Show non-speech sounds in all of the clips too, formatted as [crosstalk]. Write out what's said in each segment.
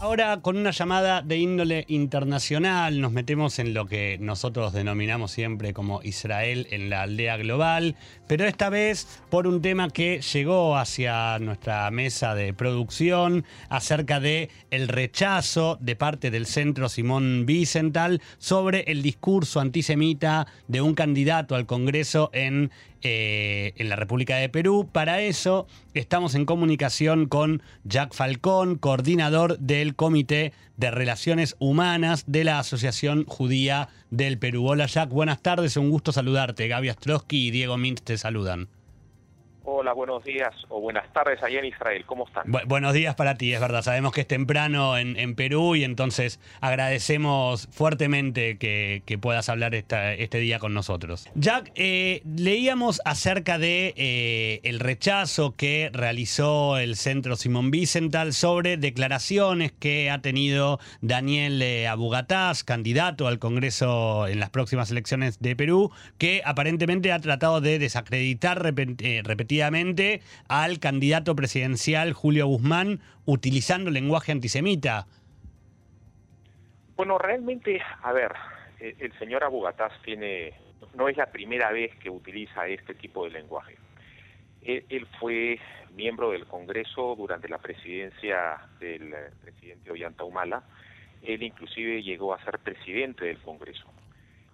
Ahora con una llamada de índole internacional nos metemos en lo que nosotros denominamos siempre como Israel en la aldea global, pero esta vez por un tema que llegó hacia nuestra mesa de producción acerca de el rechazo de parte del Centro Simón Wiesenthal sobre el discurso antisemita de un candidato al Congreso en eh, en la República de Perú. Para eso estamos en comunicación con Jack Falcón, coordinador del Comité de Relaciones Humanas de la Asociación Judía del Perú. Hola Jack, buenas tardes, un gusto saludarte. Gaby Astrosky y Diego Mintz te saludan. Hola, buenos días o buenas tardes allá en Israel. ¿Cómo están? buenos días para ti, es verdad. Sabemos que es temprano en, Perú y entonces agradecemos fuertemente que, puedas hablar este día con nosotros. Jack, eh, leíamos acerca de eh, el rechazo que realizó el Centro Simón Wiesenthal sobre declaraciones que ha tenido Daniel eh, Abugataz, candidato al Congreso en las próximas elecciones de Perú, que aparentemente ha tratado de desacreditar al candidato presidencial Julio Guzmán utilizando lenguaje antisemita. Bueno, realmente, a ver, eh, el señor Abugataz tiene, no es la primera vez que utiliza este tipo de lenguaje. Él, fue miembro del Congreso durante la presidencia del eh, presidente Ollanta Humala. Él inclusive llegó a ser presidente del Congreso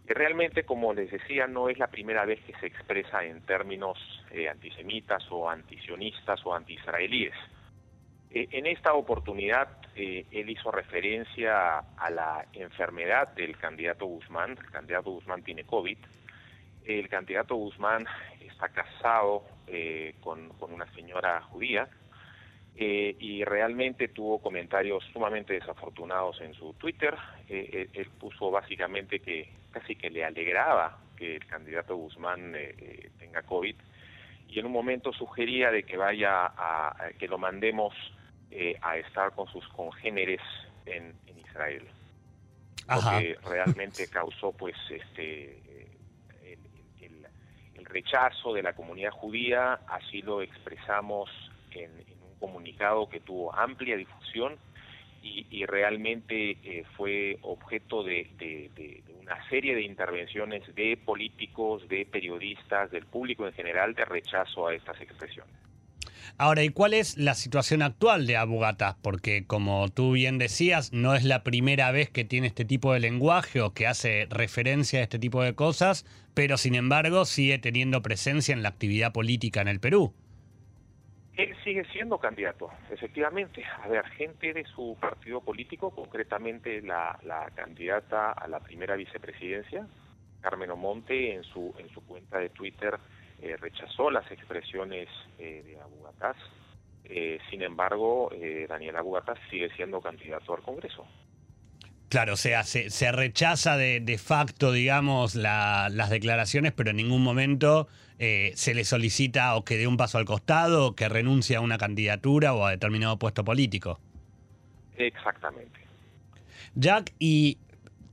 que realmente, como les decía, no es la primera vez que se expresa en términos eh, antisemitas o antisionistas o antiisraelíes. Eh, en esta oportunidad, eh, él hizo referencia a la enfermedad del candidato Guzmán. El candidato Guzmán tiene COVID. El candidato Guzmán está casado con, una señora judía y realmente tuvo comentarios sumamente desafortunados en su Twitter. él puso básicamente que casi que le alegraba que el candidato Guzmán eh, eh, tenga COVID y en un momento sugería de que vaya a, que lo mandemos eh, a estar con sus congéneres en, Israel Ajá. que realmente [laughs] causó pues este el, rechazo de la comunidad judía así lo expresamos en comunicado que tuvo amplia difusión y, realmente eh, fue objeto de, una serie de intervenciones de políticos, de periodistas, del público en general de rechazo a estas expresiones. Ahora, ¿y cuál es la situación actual de Abogata? Porque como tú bien decías, no es la primera vez que tiene este tipo de lenguaje o que hace referencia a este tipo de cosas, pero sin embargo sigue teniendo presencia en la actividad política en el Perú. Él sigue siendo candidato, efectivamente. A ver, gente de su partido político, concretamente la, candidata a la primera vicepresidencia, Carmen Omonte, en su, en su cuenta de Twitter eh, rechazó las expresiones eh, de Abugataz. Eh, sin embargo, Daniel Abugataz sigue siendo candidato al Congreso. Claro, o sea, se, rechaza de, facto, digamos, las declaraciones, pero en ningún momento eh, se le solicita o que dé un paso al costado, o que renuncie a una candidatura o a determinado puesto político. Exactamente. Jack, y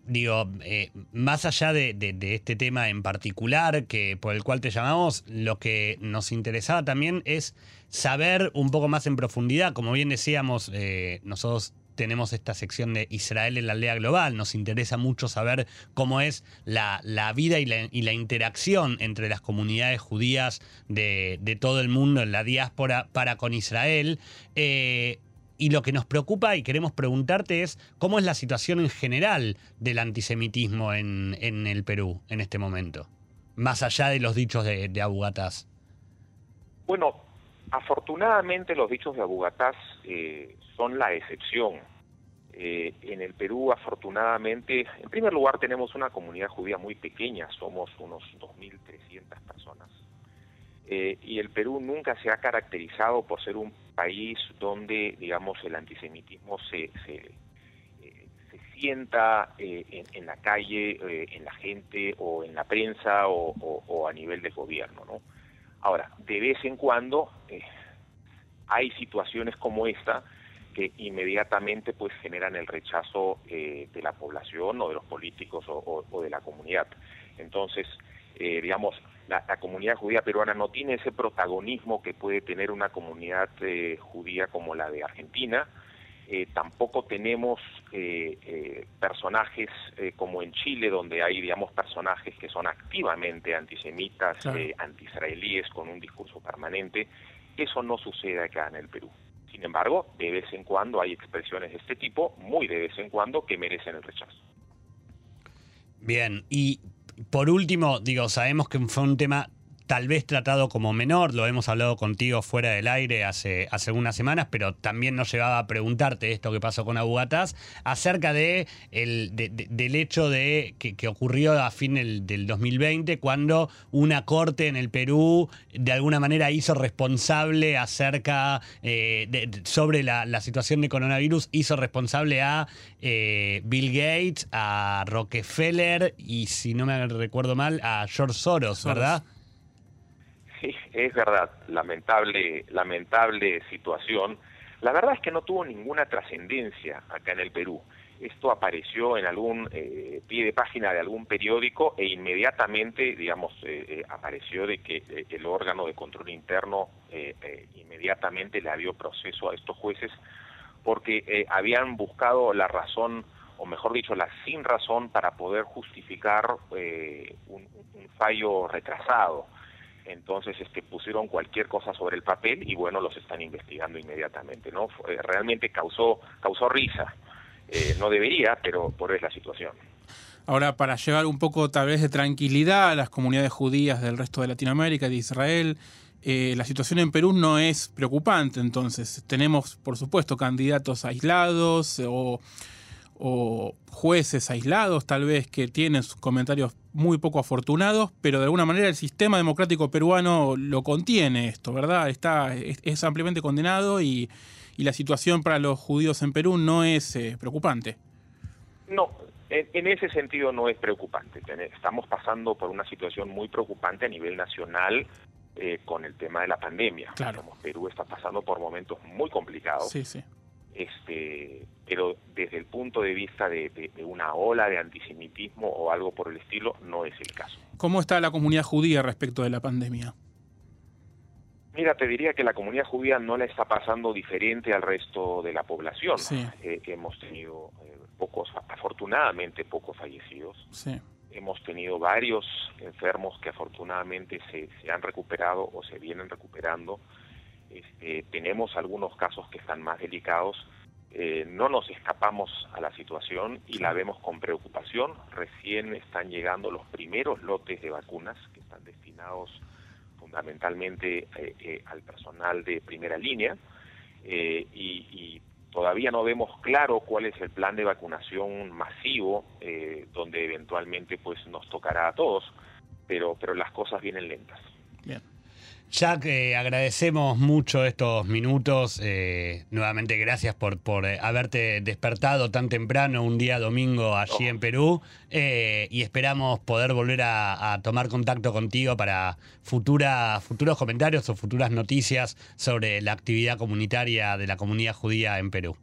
digo, eh, más allá de, este tema en particular que por el cual te llamamos, lo que nos interesaba también es saber un poco más en profundidad, como bien decíamos, eh, nosotros tenemos esta sección de Israel en la aldea global. Nos interesa mucho saber cómo es la, vida y la, interacción entre las comunidades judías de, todo el mundo en la diáspora para con Israel. Eh, y lo que nos preocupa y queremos preguntarte es cómo es la situación en general del antisemitismo en, el Perú en este momento, más allá de los dichos de, de Abugataz. Bueno, afortunadamente los dichos de Abugataz eh, son la excepción. Eh, en el Perú, afortunadamente, en primer lugar tenemos una comunidad judía muy pequeña, somos unos 2.300 personas. Eh, y el Perú nunca se ha caracterizado por ser un país donde, digamos, el antisemitismo se, se, eh, sienta en, la calle, en la gente o en la prensa o, a nivel del gobierno, ¿no? Ahora, de vez en cuando hay situaciones como esta que inmediatamente pues generan el rechazo eh, de la población o de los políticos o, de la comunidad. Entonces, eh, digamos, la, comunidad judía peruana no tiene ese protagonismo que puede tener una comunidad eh, judía como la de Argentina. Tampoco tenemos personajes como en Chile, donde hay, digamos, personajes que son activamente antisemitas, anti-israelíes, con un discurso permanente. Eso no sucede acá en el Perú. Sin embargo, de vez en cuando hay expresiones de este tipo, muy de vez en cuando, que merecen el rechazo. Bien, y por último, digo, sabemos que fue un tema tal vez tratado como menor, lo hemos hablado contigo fuera del aire hace, hace unas semanas, pero también nos llevaba a preguntarte esto que pasó con Abugatás, acerca de el, del hecho de que, ocurrió a fin del, 2020, cuando una corte en el Perú de alguna manera hizo responsable acerca eh, sobre la, situación de coronavirus, hizo responsable a eh, Bill Gates, a Rockefeller y si no me recuerdo mal, a George Soros. ¿verdad? Es verdad, lamentable, lamentable situación. La verdad es que no tuvo ninguna trascendencia acá en el Perú. Esto apareció en algún eh, pie de página de algún periódico e inmediatamente, digamos, eh, eh, apareció de que el órgano de control interno inmediatamente le abrió proceso a estos jueces porque habían buscado la razón, o mejor dicho, la sin razón para poder justificar un fallo retrasado entonces este pusieron cualquier cosa sobre el papel y bueno los están investigando inmediatamente no eh, realmente causó causó risa. Eh, no debería pero por es la situación. Ahora para llevar un poco tal vez de tranquilidad a las comunidades judías del resto de Latinoamérica de Israel eh, la situación en Perú no es preocupante entonces. Tenemos por supuesto candidatos aislados o o jueces aislados tal vez que tienen sus comentarios muy poco afortunados, pero de alguna manera el sistema democrático peruano lo contiene esto, ¿verdad? Está, es, ampliamente condenado y, la situación para los judíos en Perú no es eh, preocupante. No, en, ese sentido no es preocupante. Estamos pasando por una situación muy preocupante a nivel nacional eh, con el tema de la pandemia. Claro. Perú está pasando por momentos muy complicados. Sí, sí este, pero desde el punto de vista de, una ola de antisemitismo o algo por el estilo, no es el caso. ¿Cómo está la comunidad judía respecto de la pandemia? Mira, te diría que la comunidad judía no la está pasando diferente al resto de la población. Eh, hemos tenido eh, pocos, afortunadamente pocos fallecidos. Hemos tenido varios enfermos que afortunadamente se, se han recuperado o se vienen recuperando. Este, tenemos algunos casos que están más delicados, eh, no nos escapamos a la situación y la vemos con preocupación. Recién están llegando los primeros lotes de vacunas que están destinados fundamentalmente eh, eh, al personal de primera línea y, y, todavía no vemos claro cuál es el plan de vacunación masivo donde eventualmente pues nos tocará a todos, pero, pero las cosas vienen lentas. Bien. Jack, eh, agradecemos mucho estos minutos. Eh, nuevamente, gracias por, por eh, haberte despertado tan temprano un día domingo allí en Perú. y esperamos poder volver a, tomar contacto contigo para futura, futuros comentarios o futuras noticias sobre la actividad comunitaria de la comunidad judía en Perú.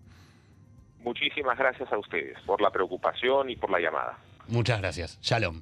Muchísimas gracias a ustedes por la preocupación y por la llamada. Muchas gracias. Shalom.